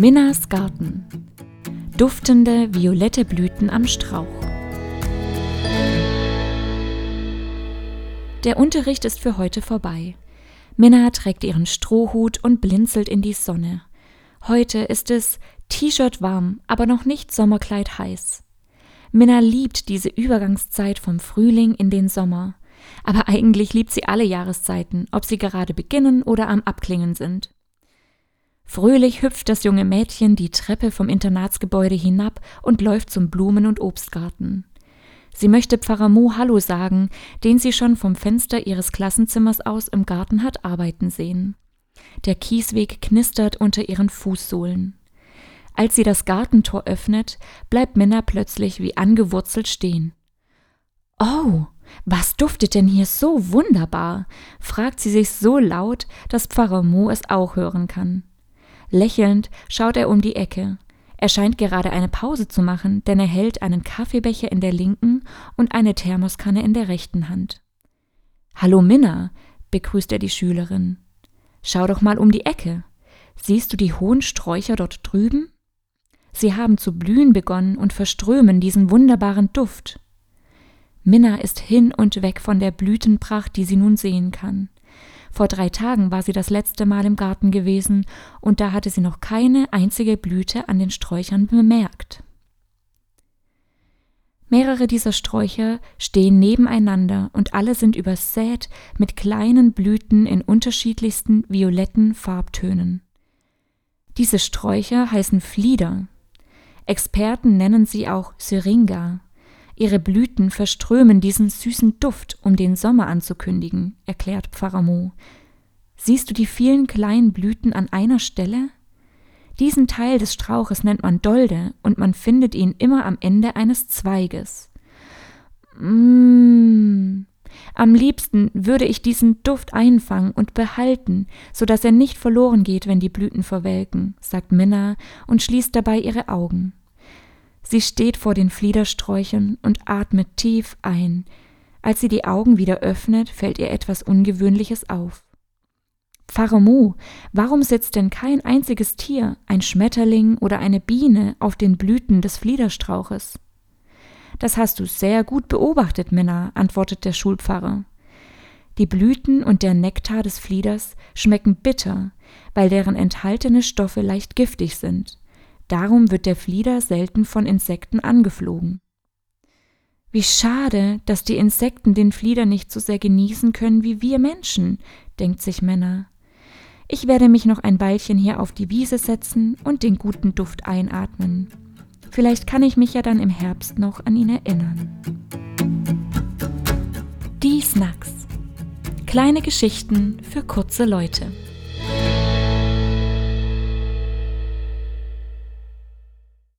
Minnas Garten. Duftende violette Blüten am Strauch. Der Unterricht ist für heute vorbei. Minna trägt ihren Strohhut und blinzelt in die Sonne. Heute ist es T-Shirt warm, aber noch nicht Sommerkleid heiß. Minna liebt diese Übergangszeit vom Frühling in den Sommer. Aber eigentlich liebt sie alle Jahreszeiten, ob sie gerade beginnen oder am Abklingen sind. Fröhlich hüpft das junge Mädchen die Treppe vom Internatsgebäude hinab und läuft zum Blumen- und Obstgarten. Sie möchte Pfarrer Mo Hallo sagen, den sie schon vom Fenster ihres Klassenzimmers aus im Garten hat arbeiten sehen. Der Kiesweg knistert unter ihren Fußsohlen. Als sie das Gartentor öffnet, bleibt Minna plötzlich wie angewurzelt stehen. Oh, was duftet denn hier so wunderbar? fragt sie sich so laut, dass Pfarrer Mo es auch hören kann. Lächelnd schaut er um die Ecke. Er scheint gerade eine Pause zu machen, denn er hält einen Kaffeebecher in der linken und eine Thermoskanne in der rechten Hand. Hallo Minna, begrüßt er die Schülerin. Schau doch mal um die Ecke. Siehst du die hohen Sträucher dort drüben? Sie haben zu blühen begonnen und verströmen diesen wunderbaren Duft. Minna ist hin und weg von der Blütenpracht, die sie nun sehen kann. Vor drei Tagen war sie das letzte Mal im Garten gewesen, und da hatte sie noch keine einzige Blüte an den Sträuchern bemerkt. Mehrere dieser Sträucher stehen nebeneinander und alle sind übersät mit kleinen Blüten in unterschiedlichsten violetten Farbtönen. Diese Sträucher heißen Flieder. Experten nennen sie auch Syringa. Ihre Blüten verströmen diesen süßen Duft, um den Sommer anzukündigen, erklärt Pfarrer Mo. Siehst du die vielen kleinen Blüten an einer Stelle? Diesen Teil des Strauches nennt man Dolde und man findet ihn immer am Ende eines Zweiges. Mmh. Am liebsten würde ich diesen Duft einfangen und behalten, so dass er nicht verloren geht, wenn die Blüten verwelken, sagt Minna und schließt dabei ihre Augen. Sie steht vor den Fliedersträuchern und atmet tief ein. Als sie die Augen wieder öffnet, fällt ihr etwas Ungewöhnliches auf. Pfarrer Mu, warum sitzt denn kein einziges Tier, ein Schmetterling oder eine Biene, auf den Blüten des Fliederstrauches? Das hast du sehr gut beobachtet, Minna, antwortet der Schulpfarrer. Die Blüten und der Nektar des Flieders schmecken bitter, weil deren enthaltene Stoffe leicht giftig sind. Darum wird der Flieder selten von Insekten angeflogen. Wie schade, dass die Insekten den Flieder nicht so sehr genießen können wie wir Menschen, denkt sich Männer. Ich werde mich noch ein Weilchen hier auf die Wiese setzen und den guten Duft einatmen. Vielleicht kann ich mich ja dann im Herbst noch an ihn erinnern. Die Snacks. Kleine Geschichten für kurze Leute.